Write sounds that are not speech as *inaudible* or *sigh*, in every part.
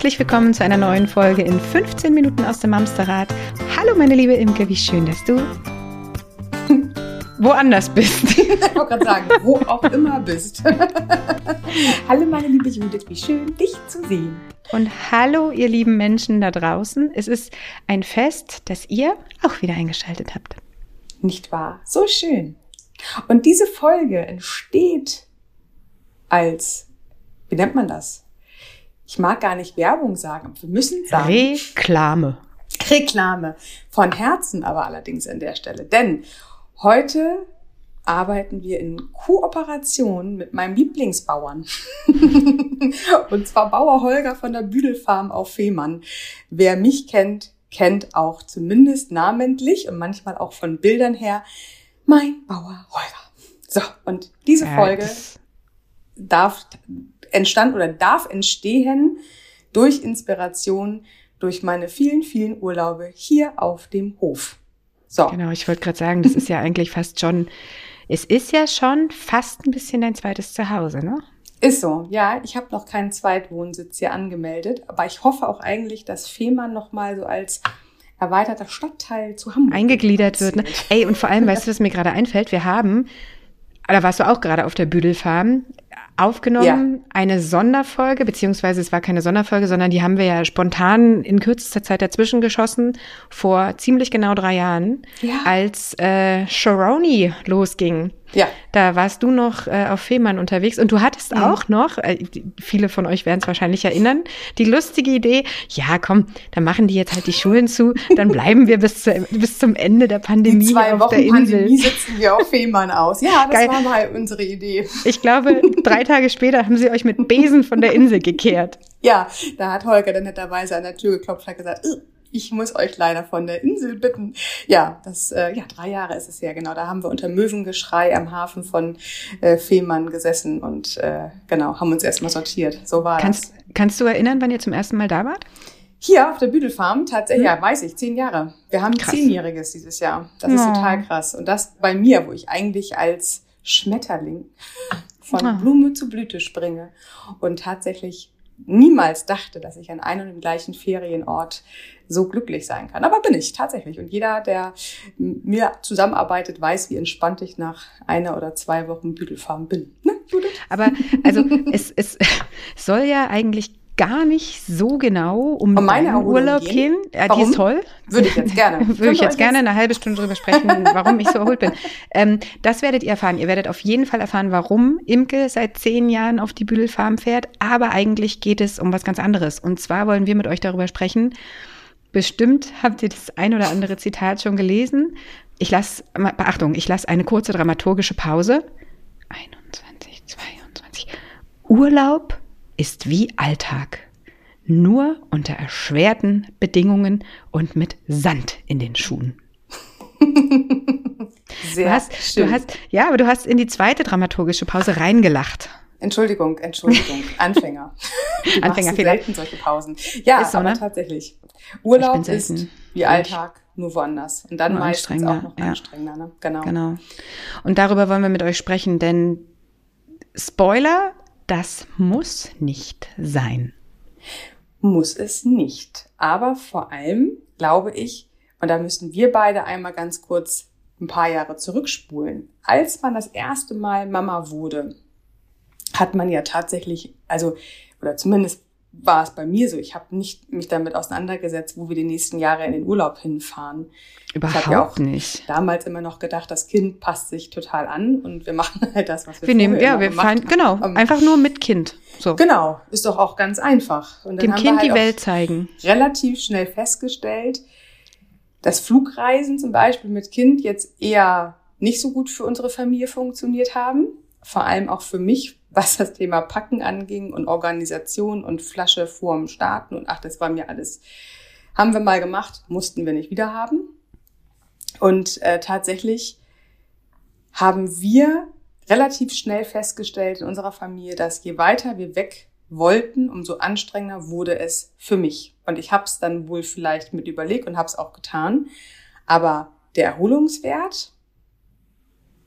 Herzlich willkommen zu einer neuen Folge in 15 Minuten aus dem Amsterrad. Hallo meine liebe Imke, wie schön, dass du woanders bist. *laughs* Ich wollte gerade sagen, wo auch immer bist. *laughs* hallo meine liebe Judith, wie schön, dich zu sehen. Und hallo ihr lieben Menschen da draußen. Es ist ein Fest, das ihr auch wieder eingeschaltet habt. Nicht wahr? So schön. Und diese Folge entsteht als, wie nennt man das? Ich mag gar nicht Werbung sagen, wir müssen sagen. Reklame. Reklame. Von Herzen aber allerdings an der Stelle. Denn heute arbeiten wir in Kooperation mit meinem Lieblingsbauern. *laughs* Und zwar Bauer Holger von der Büdelfarm auf Fehmarn. Wer mich kennt, kennt auch zumindest namentlich und manchmal auch von Bildern her mein Bauer Holger. So, und diese Folge darf entstand oder darf entstehen durch Inspiration, durch meine vielen, vielen Urlaube hier auf dem Hof. So. Genau, ich wollte gerade sagen, das ist ja *laughs* eigentlich fast schon, es ist ja schon fast ein bisschen dein zweites Zuhause, ne? Ist so, ja. Ich habe noch keinen Zweitwohnsitz hier angemeldet, aber ich hoffe auch eigentlich, dass Fehmarn noch mal so als erweiterter Stadtteil zu Hamburg eingegliedert wird. Ne? Ey, und vor allem, weißt du, *laughs* was mir gerade einfällt? Wir haben, da warst du auch gerade auf der Büdelfarm, aufgenommen, ja. eine Sonderfolge, beziehungsweise es war keine Sonderfolge, sondern die haben wir ja spontan in kürzester Zeit dazwischen geschossen, vor ziemlich genau drei Jahren, ja. als äh, Sharoni losging. Ja. Da warst du noch äh, auf Fehmarn unterwegs und du hattest mhm. auch noch, äh, viele von euch werden es wahrscheinlich erinnern, die lustige Idee, ja komm, dann machen die jetzt halt die Schulen zu, dann *laughs* bleiben wir bis, zu, bis zum Ende der Pandemie die zwei auf Wochen der Insel. Pandemie sitzen wir auf Fehmarn aus. Ja, das Geil. war mal unsere Idee. Ich glaube, *laughs* drei Tage später haben sie euch mit Besen von der Insel gekehrt. Ja, da hat Holger dann netterweise an der Tür geklopft und hat gesagt, ich muss euch leider von der Insel bitten. Ja, das, äh, ja, drei Jahre ist es ja genau. Da haben wir unter Möwengeschrei am Hafen von äh, Fehmarn gesessen und äh, genau, haben uns erstmal sortiert. So war kannst, das. Kannst du erinnern, wann ihr zum ersten Mal da wart? Hier auf der Büdelfarm, tatsächlich, mhm. ja, weiß ich, zehn Jahre. Wir haben krass. zehnjähriges dieses Jahr. Das ist oh. total krass. Und das bei mir, wo ich eigentlich als Schmetterling von oh. Blume zu Blüte springe und tatsächlich niemals dachte, dass ich an einem und dem gleichen Ferienort so glücklich sein kann. Aber bin ich tatsächlich. Und jeder, der mir zusammenarbeitet, weiß, wie entspannt ich nach einer oder zwei Wochen Büdelfarm bin. Ne, Aber also es, es *laughs* soll ja eigentlich gar nicht so genau um, um meine Urlaub gehen. Ja, die ist toll. Würde ich *laughs* jetzt gerne. Würde ich jetzt gerne eine halbe Stunde drüber sprechen, *laughs* warum ich so erholt bin. Ähm, das werdet ihr erfahren. Ihr werdet auf jeden Fall erfahren, warum Imke seit zehn Jahren auf die Büdelfarm fährt. Aber eigentlich geht es um was ganz anderes. Und zwar wollen wir mit euch darüber sprechen. Bestimmt habt ihr das ein oder andere Zitat schon gelesen. Ich lasse, Beachtung, ich lasse eine kurze dramaturgische Pause. 21, 22. Urlaub ist wie Alltag, nur unter erschwerten Bedingungen und mit Sand in den Schuhen. *laughs* Sehr du hast, schön. Du hast, ja, aber du hast in die zweite dramaturgische Pause reingelacht. Entschuldigung, Entschuldigung, *laughs* Anfänger. Anfänger selten solche Pausen. Ja, so, aber ne? tatsächlich. Urlaub ist wie Alltag, nur woanders. Und dann nur meistens auch noch ja. anstrengender. Ne? Genau. genau. Und darüber wollen wir mit euch sprechen, denn Spoiler, das muss nicht sein. Muss es nicht. Aber vor allem glaube ich, und da müssen wir beide einmal ganz kurz ein paar Jahre zurückspulen. Als man das erste Mal Mama wurde, hat man ja tatsächlich, also, oder zumindest war es bei mir so. Ich habe nicht mich damit auseinandergesetzt, wo wir die nächsten Jahre in den Urlaub hinfahren. Überhaupt ich ja auch nicht. Damals immer noch gedacht, das Kind passt sich total an und wir machen halt das, was wir Wir nehmen, ja, wir fahren, genau, um, einfach nur mit Kind. So. Genau, ist doch auch ganz einfach. Und Dem Kind halt die Welt zeigen. Relativ schnell festgestellt, dass Flugreisen zum Beispiel mit Kind jetzt eher nicht so gut für unsere Familie funktioniert haben. Vor allem auch für mich, was das Thema Packen anging und Organisation und Flasche vorm Starten und ach, das war mir alles, haben wir mal gemacht, mussten wir nicht wieder haben. Und äh, tatsächlich haben wir relativ schnell festgestellt in unserer Familie, dass je weiter wir weg wollten, umso anstrengender wurde es für mich. Und ich habe es dann wohl vielleicht mit überlegt und habe es auch getan. Aber der Erholungswert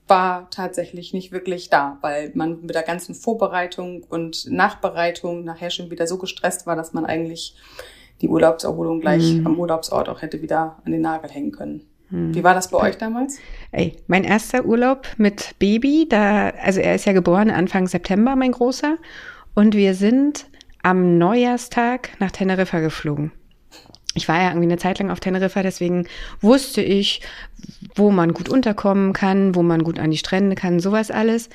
war tatsächlich nicht wirklich da, weil man mit der ganzen Vorbereitung und Nachbereitung nachher schon wieder so gestresst war, dass man eigentlich die Urlaubserholung gleich mhm. am Urlaubsort auch hätte wieder an den Nagel hängen können. Mhm. Wie war das bei euch damals? Ey, mein erster Urlaub mit Baby, da, also er ist ja geboren Anfang September, mein Großer, und wir sind am Neujahrstag nach Teneriffa geflogen ich war ja irgendwie eine Zeit lang auf Teneriffa, deswegen wusste ich, wo man gut unterkommen kann, wo man gut an die Strände kann, sowas alles.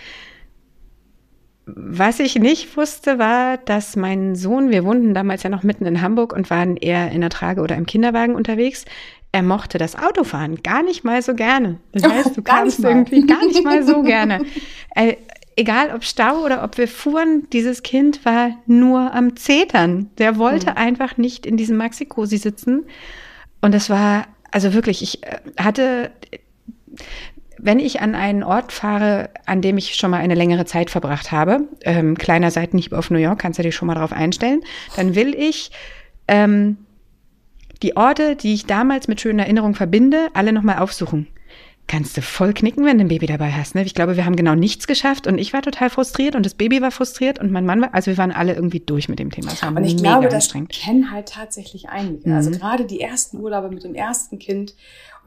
Was ich nicht wusste, war, dass mein Sohn, wir wohnten damals ja noch mitten in Hamburg und waren eher in der Trage oder im Kinderwagen unterwegs. Er mochte das Autofahren gar nicht mal so gerne. Das *laughs* heißt, du kamst irgendwie gar nicht mal so gerne. *laughs* Er, egal ob Stau oder ob wir fuhren, dieses Kind war nur am Zetern. Der wollte mhm. einfach nicht in diesem Maxi-Cosi sitzen. Und das war, also wirklich, ich äh, hatte, wenn ich an einen Ort fahre, an dem ich schon mal eine längere Zeit verbracht habe, ähm, kleiner Seitenhieb auf New York, kannst du dich schon mal drauf einstellen, dann will ich ähm, die Orte, die ich damals mit schönen Erinnerungen verbinde, alle nochmal aufsuchen kannst du voll knicken, wenn du ein Baby dabei hast. Ne? Ich glaube, wir haben genau nichts geschafft und ich war total frustriert und das Baby war frustriert und mein Mann war, also wir waren alle irgendwie durch mit dem Thema. Das war und ich glaube, das kennen halt tatsächlich einige. Also mhm. Also gerade die ersten Urlaube mit dem ersten Kind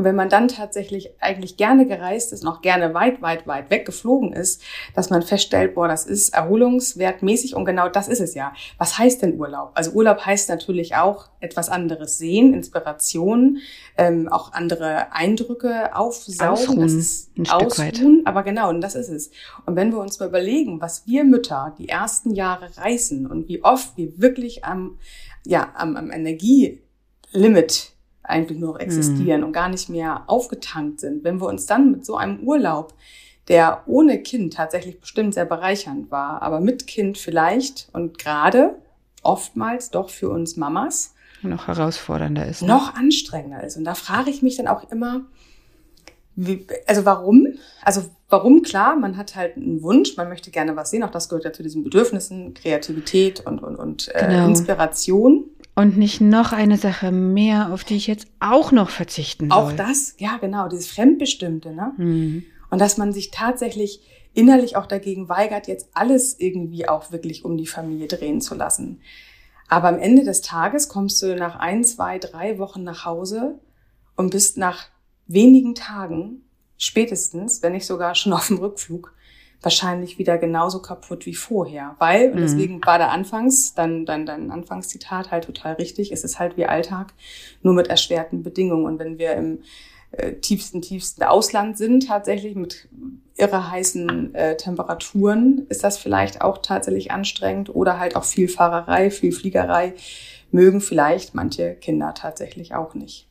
und wenn man dann tatsächlich eigentlich gerne gereist ist und auch gerne weit, weit, weit weggeflogen ist, dass man feststellt, boah, das ist erholungswertmäßig und genau das ist es ja. Was heißt denn Urlaub? Also Urlaub heißt natürlich auch etwas anderes sehen, Inspiration, ähm, auch andere Eindrücke aufsaugen. Ausruhen, das ist ein Stück weit. aber genau, und das ist es. Und wenn wir uns mal überlegen, was wir Mütter die ersten Jahre reißen und wie oft wir wirklich am, ja, am, am Energielimit eigentlich nur noch existieren mhm. und gar nicht mehr aufgetankt sind. Wenn wir uns dann mit so einem Urlaub, der ohne Kind tatsächlich bestimmt sehr bereichernd war, aber mit Kind vielleicht und gerade oftmals doch für uns Mamas noch herausfordernder ist. Ne? Noch anstrengender ist. Und da frage ich mich dann auch immer, wie, also warum? Also warum? Klar, man hat halt einen Wunsch, man möchte gerne was sehen. Auch das gehört ja zu diesen Bedürfnissen, Kreativität und, und, und äh, genau. Inspiration. Und nicht noch eine Sache mehr, auf die ich jetzt auch noch verzichten soll. Auch das, ja genau, dieses Fremdbestimmte, ne? Mhm. Und dass man sich tatsächlich innerlich auch dagegen weigert, jetzt alles irgendwie auch wirklich um die Familie drehen zu lassen. Aber am Ende des Tages kommst du nach ein, zwei, drei Wochen nach Hause und bist nach wenigen Tagen, spätestens, wenn nicht sogar schon auf dem Rückflug, wahrscheinlich wieder genauso kaputt wie vorher. Weil, und mhm. deswegen war der Anfangs, dann, dann, dein Anfangszitat halt total richtig, es ist halt wie Alltag, nur mit erschwerten Bedingungen. Und wenn wir im äh, tiefsten, tiefsten Ausland sind, tatsächlich mit irre heißen äh, Temperaturen, ist das vielleicht auch tatsächlich anstrengend oder halt auch viel Fahrerei, viel Fliegerei, mögen vielleicht manche Kinder tatsächlich auch nicht.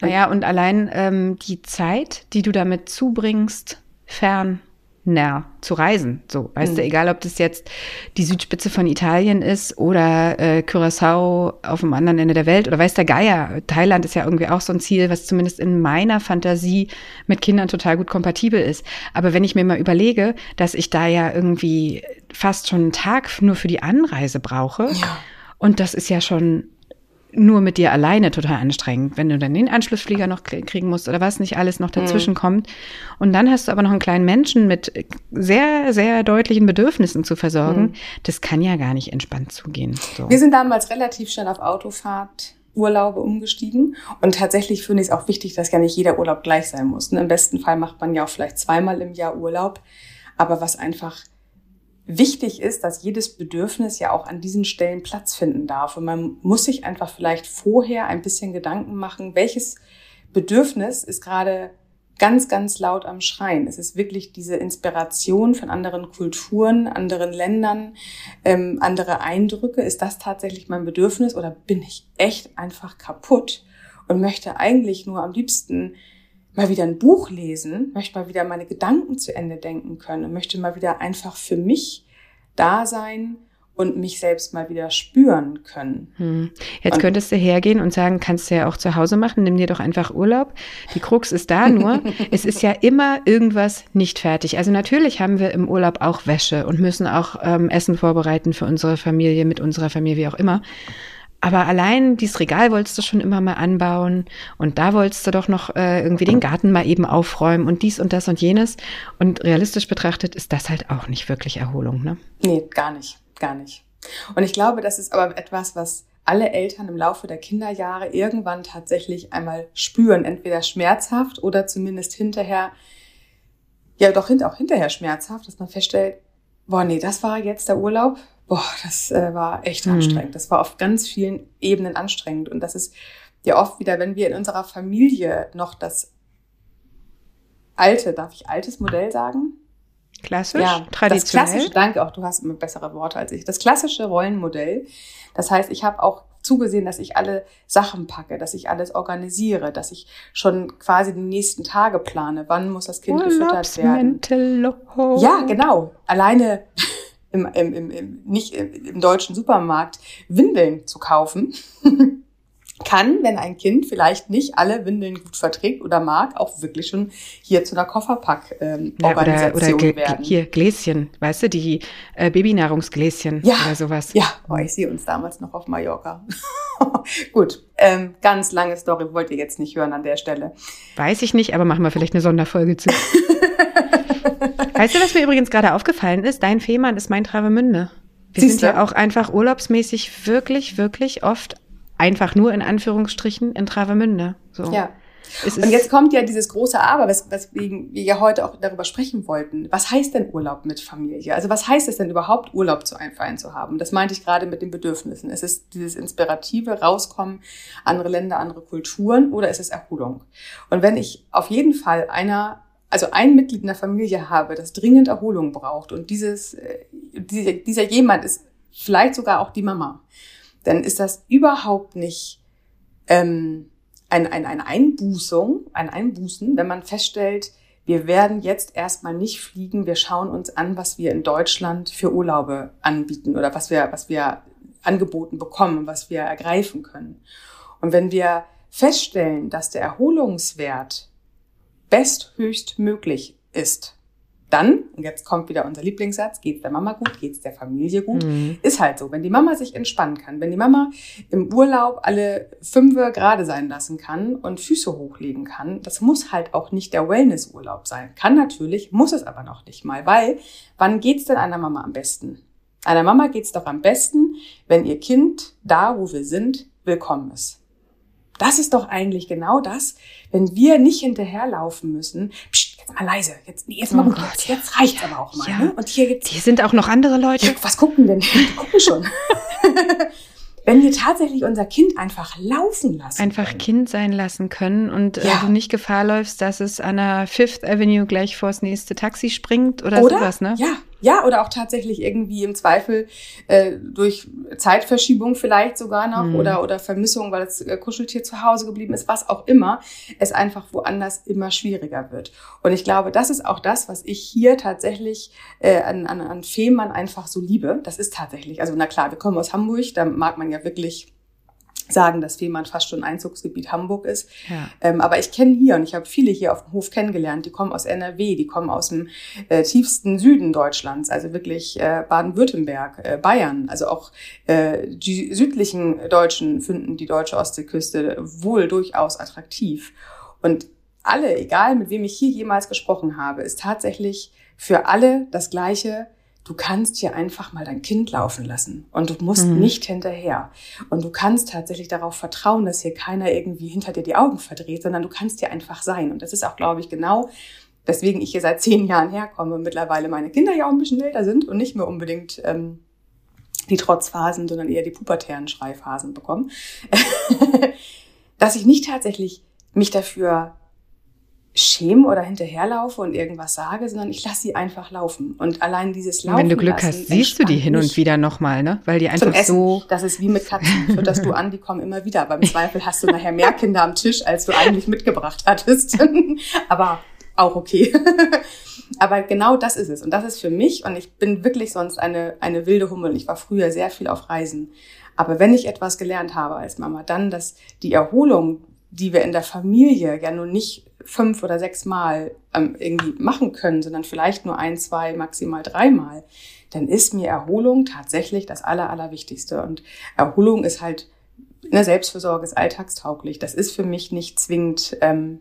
Naja, und allein ähm, die Zeit, die du damit zubringst, fern na, zu reisen. So, weißt mhm. du, egal ob das jetzt die Südspitze von Italien ist oder äh, Curaçao auf dem anderen Ende der Welt oder weiß der Geier. Thailand ist ja irgendwie auch so ein Ziel, was zumindest in meiner Fantasie mit Kindern total gut kompatibel ist. Aber wenn ich mir mal überlege, dass ich da ja irgendwie fast schon einen Tag nur für die Anreise brauche. Ja. Und das ist ja schon nur mit dir alleine total anstrengend, wenn du dann den Anschlussflieger noch kriegen musst oder was nicht alles noch dazwischen mhm. kommt. Und dann hast du aber noch einen kleinen Menschen mit sehr, sehr deutlichen Bedürfnissen zu versorgen. Mhm. Das kann ja gar nicht entspannt zugehen. So. Wir sind damals relativ schnell auf Autofahrt Urlaube umgestiegen. Und tatsächlich finde ich es auch wichtig, dass ja nicht jeder Urlaub gleich sein muss. Ne? Im besten Fall macht man ja auch vielleicht zweimal im Jahr Urlaub. Aber was einfach wichtig ist, dass jedes Bedürfnis ja auch an diesen Stellen Platz finden darf. Und man muss sich einfach vielleicht vorher ein bisschen Gedanken machen, welches Bedürfnis ist gerade ganz, ganz laut am Schreien. Es ist wirklich diese Inspiration von anderen Kulturen, anderen Ländern, ähm, andere Eindrücke. Ist das tatsächlich mein Bedürfnis oder bin ich echt einfach kaputt und möchte eigentlich nur am liebsten mal wieder ein Buch lesen, möchte mal wieder meine Gedanken zu Ende denken können, möchte mal wieder einfach für mich da sein und mich selbst mal wieder spüren können. Hm. Jetzt und könntest du hergehen und sagen, kannst du ja auch zu Hause machen, nimm dir doch einfach Urlaub. Die Krux ist da nur, *laughs* es ist ja immer irgendwas nicht fertig. Also natürlich haben wir im Urlaub auch Wäsche und müssen auch ähm, Essen vorbereiten für unsere Familie, mit unserer Familie, wie auch immer. Aber allein dieses Regal wolltest du schon immer mal anbauen und da wolltest du doch noch äh, irgendwie den Garten mal eben aufräumen und dies und das und jenes. Und realistisch betrachtet ist das halt auch nicht wirklich Erholung, ne? Nee, gar nicht, gar nicht. Und ich glaube, das ist aber etwas, was alle Eltern im Laufe der Kinderjahre irgendwann tatsächlich einmal spüren, entweder schmerzhaft oder zumindest hinterher, ja doch auch hinterher schmerzhaft, dass man feststellt, boah, nee, das war jetzt der Urlaub, boah, das äh, war echt mhm. anstrengend. Das war auf ganz vielen Ebenen anstrengend. Und das ist ja oft wieder, wenn wir in unserer Familie noch das alte, darf ich altes Modell sagen? Klassisch, ja, traditionell. Das klassische, danke auch, du hast immer bessere Worte als ich. Das klassische Rollenmodell. Das heißt, ich habe auch zugesehen, dass ich alle Sachen packe, dass ich alles organisiere, dass ich schon quasi die nächsten Tage plane. Wann muss das Kind gefüttert werden? Ja, genau. Alleine im, im, im, im, nicht im deutschen Supermarkt Windeln zu kaufen. *laughs* kann, wenn ein Kind vielleicht nicht alle Windeln gut verträgt oder mag, auch wirklich schon hier zu einer Kofferpack-Organisation ähm, ja, oder, oder werden. Hier Gläschen, weißt du, die äh, Babynahrungsgläschen ja, oder sowas. Ja, oh, ich sehe uns damals noch auf Mallorca. *laughs* gut, ähm, ganz lange Story wollt ihr jetzt nicht hören an der Stelle. Weiß ich nicht, aber machen wir vielleicht eine Sonderfolge zu. *laughs* weißt du, was mir übrigens gerade aufgefallen ist? Dein Fehmarn ist mein Travemünde. Wir Siehst sind ja auch einfach urlaubsmäßig wirklich, wirklich oft einfach nur in Anführungsstrichen in Travemünde. So. Ja. Und jetzt kommt ja dieses große Aber, wes weswegen wir ja heute auch darüber sprechen wollten. Was heißt denn Urlaub mit Familie? Also was heißt es denn überhaupt, Urlaub zu einfallen zu haben? Das meinte ich gerade mit den Bedürfnissen. Ist es dieses inspirative Rauskommen, andere Länder, andere Kulturen oder ist es Erholung? Und wenn ich auf jeden Fall einer also ein Mitglied in der Familie habe, das dringend Erholung braucht und dieses, äh, dieser, dieser jemand ist vielleicht sogar auch die Mama, dann ist das überhaupt nicht ähm, ein, ein, eine Einbußung, ein Einbußen, wenn man feststellt, wir werden jetzt erstmal nicht fliegen, wir schauen uns an, was wir in Deutschland für Urlaube anbieten oder was wir, was wir angeboten bekommen, was wir ergreifen können. Und wenn wir feststellen, dass der Erholungswert besthöchst möglich ist, dann, und jetzt kommt wieder unser Lieblingssatz, geht's der Mama gut, geht's der Familie gut, mhm. ist halt so. Wenn die Mama sich entspannen kann, wenn die Mama im Urlaub alle Fünfe gerade sein lassen kann und Füße hochlegen kann, das muss halt auch nicht der Wellnessurlaub sein. Kann natürlich, muss es aber noch nicht mal, weil wann geht's denn einer Mama am besten? Einer Mama geht's doch am besten, wenn ihr Kind da, wo wir sind, willkommen ist. Das ist doch eigentlich genau das, wenn wir nicht hinterherlaufen müssen. Psst, jetzt mal leise, jetzt, jetzt mal oh gut, Gott, jetzt, ja, reicht's ja, aber auch mal. Ja. Ne? Und hier gibt's. Hier sind auch noch andere Leute. Ja, was gucken denn? *laughs* Die gucken schon. *laughs* wenn wir tatsächlich unser Kind einfach laufen lassen. Einfach können. Kind sein lassen können und äh, ja. du nicht Gefahr läufst, dass es an der Fifth Avenue gleich vors nächste Taxi springt oder, oder sowas, ne? Ja, ja, oder auch tatsächlich irgendwie im Zweifel äh, durch Zeitverschiebung vielleicht sogar noch mhm. oder, oder Vermissung, weil das äh, Kuscheltier zu Hause geblieben ist, was auch immer, es einfach woanders immer schwieriger wird. Und ich glaube, das ist auch das, was ich hier tatsächlich äh, an, an, an Fehmarn einfach so liebe. Das ist tatsächlich, also na klar, wir kommen aus Hamburg, da mag man ja wirklich sagen, dass Fehmarn fast schon Einzugsgebiet Hamburg ist. Ja. Ähm, aber ich kenne hier und ich habe viele hier auf dem Hof kennengelernt, die kommen aus NRW, die kommen aus dem äh, tiefsten Süden Deutschlands, also wirklich äh, Baden-Württemberg, äh, Bayern, also auch äh, die südlichen Deutschen finden die deutsche Ostseeküste wohl durchaus attraktiv. Und alle, egal mit wem ich hier jemals gesprochen habe, ist tatsächlich für alle das Gleiche du kannst hier einfach mal dein Kind laufen lassen und du musst mhm. nicht hinterher. Und du kannst tatsächlich darauf vertrauen, dass hier keiner irgendwie hinter dir die Augen verdreht, sondern du kannst hier einfach sein. Und das ist auch, glaube ich, genau weswegen ich hier seit zehn Jahren herkomme und mittlerweile meine Kinder ja auch ein bisschen älter sind und nicht mehr unbedingt ähm, die Trotzphasen, sondern eher die pubertären Schreiphasen bekommen, *laughs* dass ich nicht tatsächlich mich dafür schäme oder hinterherlaufe und irgendwas sage, sondern ich lasse sie einfach laufen. Und allein dieses Laufen. Wenn du Glück hast, siehst du die hin und wieder nochmal, ne? Weil die einfach so. Das ist wie mit Katzen. Fütterst du an, die kommen immer wieder. Aber im *laughs* Zweifel hast du nachher mehr Kinder am Tisch, als du eigentlich mitgebracht hattest. *laughs* Aber auch okay. *laughs* Aber genau das ist es. Und das ist für mich, und ich bin wirklich sonst eine, eine wilde Hummel. Ich war früher sehr viel auf Reisen. Aber wenn ich etwas gelernt habe als Mama, dann, dass die Erholung, die wir in der Familie ja nun nicht fünf oder sechs Mal ähm, irgendwie machen können, sondern vielleicht nur ein, zwei, maximal dreimal, dann ist mir Erholung tatsächlich das Aller, Allerwichtigste. Und Erholung ist halt eine Selbstversorge ist alltagstauglich. Das ist für mich nicht zwingend ähm,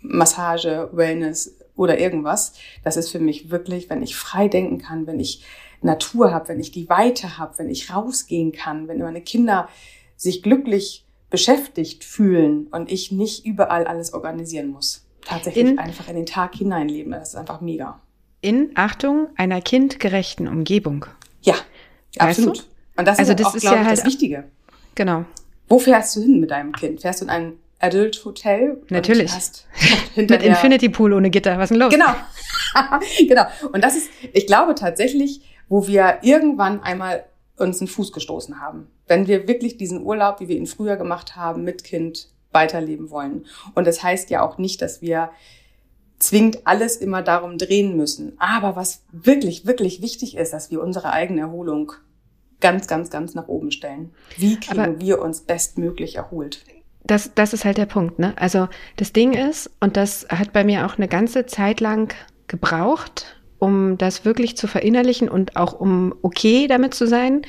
Massage, Wellness oder irgendwas. Das ist für mich wirklich, wenn ich frei denken kann, wenn ich Natur habe, wenn ich die Weite habe, wenn ich rausgehen kann, wenn meine Kinder sich glücklich beschäftigt fühlen und ich nicht überall alles organisieren muss. Tatsächlich in, einfach in den Tag hineinleben. Das ist einfach mega. In, Achtung, einer kindgerechten Umgebung. Ja, weißt absolut. Du? Und das also ist das auch, ist ja halt das Wichtige. Genau. Wo fährst du hin mit deinem Kind? Fährst du in ein Adult Hotel? Natürlich. *laughs* mit Infinity Pool ohne Gitter. Was ist denn los? Genau. *laughs* genau. Und das ist, ich glaube tatsächlich, wo wir irgendwann einmal uns einen Fuß gestoßen haben. Wenn wir wirklich diesen Urlaub, wie wir ihn früher gemacht haben, mit Kind weiterleben wollen. Und das heißt ja auch nicht, dass wir zwingend alles immer darum drehen müssen. Aber was wirklich, wirklich wichtig ist, dass wir unsere eigene Erholung ganz, ganz, ganz nach oben stellen. Wie kriegen Aber wir uns bestmöglich erholt? Das, das ist halt der Punkt, ne? Also das Ding ist, und das hat bei mir auch eine ganze Zeit lang gebraucht, um das wirklich zu verinnerlichen und auch um okay damit zu sein,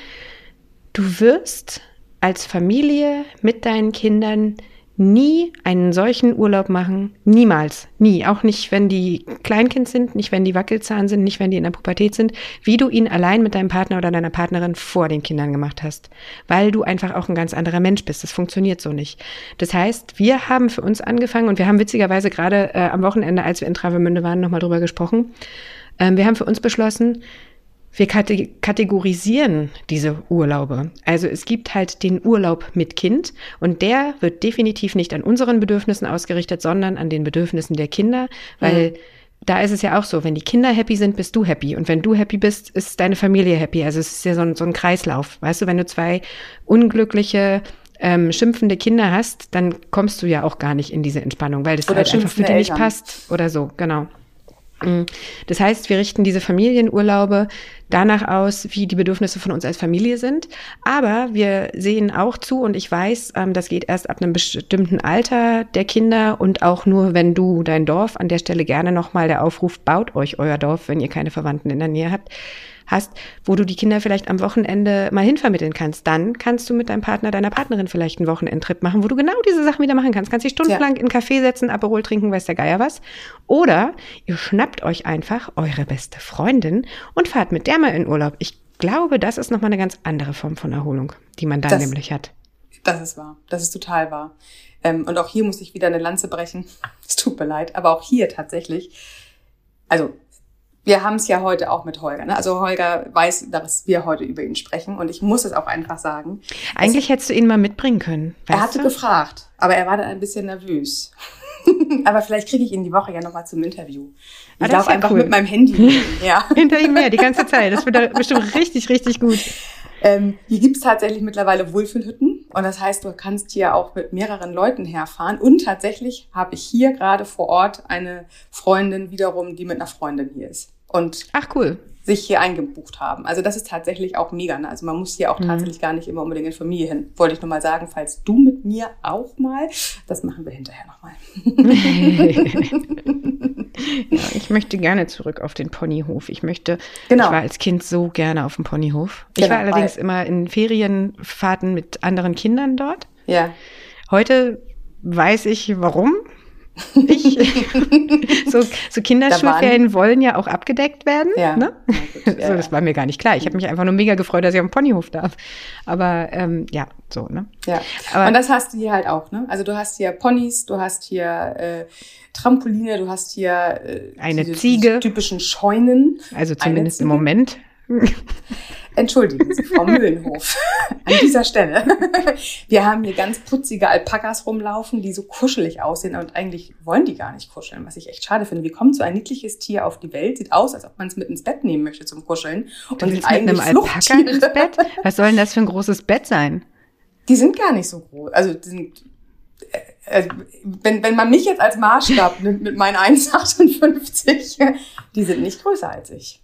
du wirst als Familie mit deinen Kindern nie einen solchen Urlaub machen. Niemals. Nie. Auch nicht, wenn die Kleinkind sind, nicht, wenn die Wackelzahn sind, nicht, wenn die in der Pubertät sind, wie du ihn allein mit deinem Partner oder deiner Partnerin vor den Kindern gemacht hast. Weil du einfach auch ein ganz anderer Mensch bist. Das funktioniert so nicht. Das heißt, wir haben für uns angefangen und wir haben witzigerweise gerade äh, am Wochenende, als wir in Travemünde waren, nochmal drüber gesprochen. Ähm, wir haben für uns beschlossen, wir kategorisieren diese Urlaube. Also es gibt halt den Urlaub mit Kind und der wird definitiv nicht an unseren Bedürfnissen ausgerichtet, sondern an den Bedürfnissen der Kinder, weil mhm. da ist es ja auch so, wenn die Kinder happy sind, bist du happy und wenn du happy bist, ist deine Familie happy. Also es ist ja so ein, so ein Kreislauf. Weißt du, wenn du zwei unglückliche ähm, schimpfende Kinder hast, dann kommst du ja auch gar nicht in diese Entspannung, weil das halt einfach für dich nicht passt oder so, genau. Mm. Das heißt, wir richten diese Familienurlaube danach aus, wie die Bedürfnisse von uns als Familie sind. Aber wir sehen auch zu, und ich weiß, ähm, das geht erst ab einem bestimmten Alter der Kinder und auch nur, wenn du dein Dorf an der Stelle gerne nochmal der Aufruf, baut euch euer Dorf, wenn ihr keine Verwandten in der Nähe habt hast, wo du die Kinder vielleicht am Wochenende mal hinvermitteln kannst. Dann kannst du mit deinem Partner, deiner Partnerin vielleicht einen Wochenendtrip machen, wo du genau diese Sachen wieder machen kannst. Kannst dich stundenlang ja. in einen Café setzen, Aperol trinken, weiß der Geier was. Oder ihr schnappt euch einfach eure beste Freundin und fahrt mit der mal in Urlaub. Ich glaube, das ist nochmal eine ganz andere Form von Erholung, die man dann das, nämlich hat. Das ist wahr. Das ist total wahr. Ähm, und auch hier muss ich wieder eine Lanze brechen. *laughs* Es tut mir leid, aber auch hier tatsächlich. Also wir haben es ja heute auch mit Holger. Ne? Also Holger weiß, dass wir heute über ihn sprechen und ich muss es auch einfach sagen. Eigentlich es, hättest du ihn mal mitbringen können. Er hatte du? gefragt, aber er war dann ein bisschen nervös. *laughs* aber vielleicht kriege ich ihn die Woche ja nochmal zum Interview. Ich ah, darf einfach cool. mit meinem Handy *laughs* ja. hinter ihm her die ganze Zeit. Das wird bestimmt richtig, richtig gut. Ähm, hier gibt's tatsächlich mittlerweile Wohlfühlhütten und das heißt, du kannst hier auch mit mehreren Leuten herfahren. Und tatsächlich habe ich hier gerade vor Ort eine Freundin wiederum, die mit einer Freundin hier ist und Ach cool. sich hier eingebucht haben. Also das ist tatsächlich auch mega. Ne? Also man muss hier auch mhm. tatsächlich gar nicht immer unbedingt in Familie hin. Wollte ich nur mal sagen, falls du mit mir auch mal, das machen wir hinterher nochmal. *laughs* ja, ich möchte gerne zurück auf den Ponyhof. Ich möchte, genau. ich war als Kind so gerne auf dem Ponyhof. Ich genau, war allerdings immer in Ferienfahrten mit anderen Kindern dort. Ja. Heute weiß ich warum. Ich, *laughs* so, so Kinderschulferien wollen ja auch abgedeckt werden. Ja. Ne? Ja, gut, *laughs* ja, so, das war mir gar nicht klar. Ich habe mich einfach nur mega gefreut, dass ich dem Ponyhof darf. Aber ähm, ja, so, ne? Ja. Aber, Und das hast du hier halt auch, ne? Also du hast hier Ponys, du hast hier äh, Trampoline, du hast hier äh, eine Ziege. Typischen Scheunen. Also zumindest im Moment. *laughs* Entschuldigen Sie, Frau Mühlenhof, an dieser Stelle. Wir haben hier ganz putzige Alpakas rumlaufen, die so kuschelig aussehen und eigentlich wollen die gar nicht kuscheln, was ich echt schade finde. Wie kommt so ein niedliches Tier auf die Welt? Sieht aus, als ob man es mit ins Bett nehmen möchte zum Kuscheln. Und du willst mit einem Alpaka ins Bett? Was soll denn das für ein großes Bett sein? Die sind gar nicht so groß. Also die sind also, wenn, wenn man mich jetzt als Maßstab nimmt mit meinen *laughs* 1,58, die sind nicht größer als ich.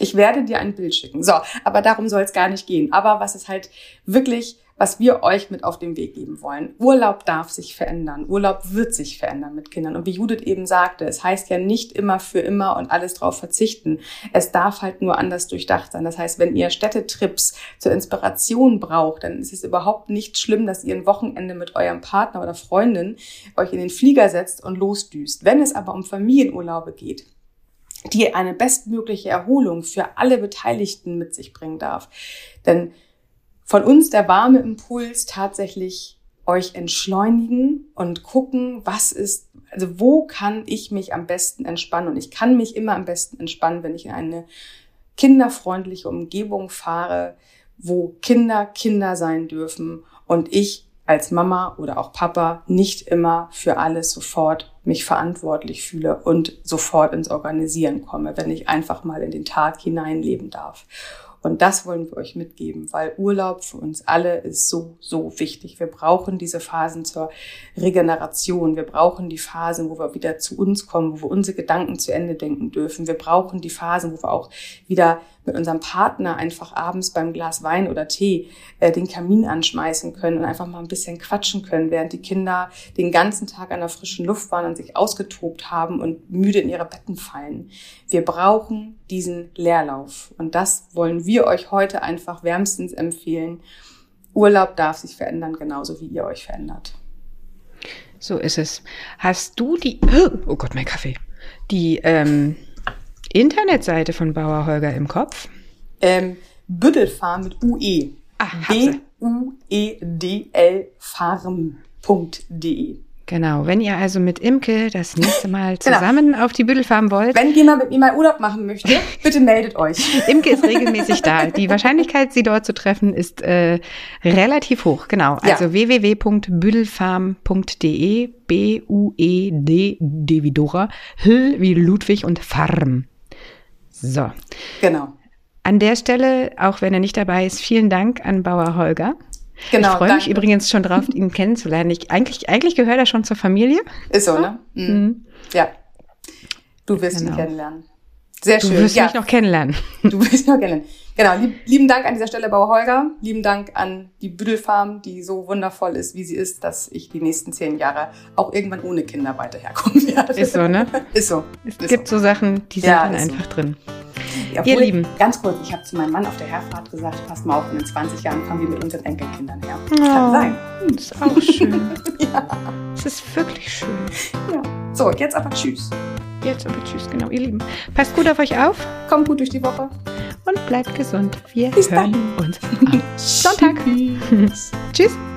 Ich werde dir ein Bild schicken. So, aber darum soll es gar nicht gehen. Aber was es halt wirklich, was wir euch mit auf den Weg geben wollen. Urlaub darf sich verändern. Urlaub wird sich verändern mit Kindern. Und wie Judith eben sagte, es heißt ja nicht immer für immer und alles drauf verzichten. Es darf halt nur anders durchdacht sein. Das heißt, wenn ihr Städtetrips zur Inspiration braucht, dann ist es überhaupt nicht schlimm, dass ihr ein Wochenende mit eurem Partner oder Freundin euch in den Flieger setzt und losdüst. Wenn es aber um Familienurlaube geht, die eine bestmögliche Erholung für alle Beteiligten mit sich bringen darf. Denn von uns der warme Impuls tatsächlich euch entschleunigen und gucken, was ist, also wo kann ich mich am besten entspannen? Und ich kann mich immer am besten entspannen, wenn ich in eine kinderfreundliche Umgebung fahre, wo Kinder Kinder sein dürfen und ich als Mama oder auch Papa nicht immer für alles sofort mich verantwortlich fühle und sofort ins Organisieren komme, wenn ich einfach mal in den Tag hineinleben darf. Und das wollen wir euch mitgeben, weil Urlaub für uns alle ist so, so wichtig. Wir brauchen diese Phasen zur Regeneration. Wir brauchen die Phasen, wo wir wieder zu uns kommen, wo wir unsere Gedanken zu Ende denken dürfen. Wir brauchen die Phasen, wo wir auch wieder mit unserem Partner einfach abends beim Glas Wein oder Tee äh, den Kamin anschmeißen können und einfach mal ein bisschen quatschen können, während die Kinder den ganzen Tag an der frischen Luft waren und sich ausgetobt haben und müde in ihre Betten fallen. Wir brauchen diesen Leerlauf und das wollen wir euch heute einfach wärmstens empfehlen. Urlaub darf sich verändern, genauso wie ihr euch verändert. So ist es. Hast du die, oh Gott, mein Kaffee, die ähm, Internetseite von Bauer Holger im Kopf? Ähm, Büddelfarm mit UE. B-U-E-D-L farm.de. Genau, wenn ihr also mit Imke das nächste Mal genau. zusammen genau. auf die Büdelfarm wollt. Wenn jemand mit mir mal Urlaub machen möchte, *laughs* bitte meldet euch. Imke ist regelmäßig da. Die Wahrscheinlichkeit, sie dort zu treffen, ist äh, relativ hoch. Genau, also ja. www.büdelfarm.de, B-U-E-D, D wie Dora, H wie Ludwig und Farm. So. Genau. An der Stelle, auch wenn er nicht dabei ist, vielen Dank an Bauer Holger. Genau, ich freue mich übrigens schon drauf, ihn *laughs* kennenzulernen. Ich, eigentlich, eigentlich gehört er schon zur Familie. Ist so, ne? Mhm. Mhm. Ja. Du wirst genau. ihn kennenlernen. Sehr schön. Du wirst ja. mich noch kennenlernen. Du wirst mich noch kennenlernen. Genau. Lieb, lieben Dank an dieser Stelle, Bauer Holger. Lieben Dank an die Büdelfarm, die so wundervoll ist, wie sie ist, dass ich die nächsten zehn Jahre auch irgendwann ohne Kinder weiter herkommen werde. Ist so, ne? Ist so. Es ist gibt so. so Sachen, die sind ja, dann einfach so. drin. Ja, Ihr Lieben. Ganz kurz, ich habe zu meinem Mann auf der Herfahrt gesagt, passt mal auf, in 20 Jahren kommen wir mit unseren Enkelkindern her. Oh, Kann sein. Das ist auch schön. *laughs* ja. Es ist wirklich schön. Ja. So, jetzt aber tschüss. Jetzt aber tschüss, genau, ihr Lieben. Passt gut auf euch auf. Kommt gut durch die Woche. Und bleibt gesund. Wir Bis hören dann. uns am *laughs* Sonntag. tschüss. *laughs*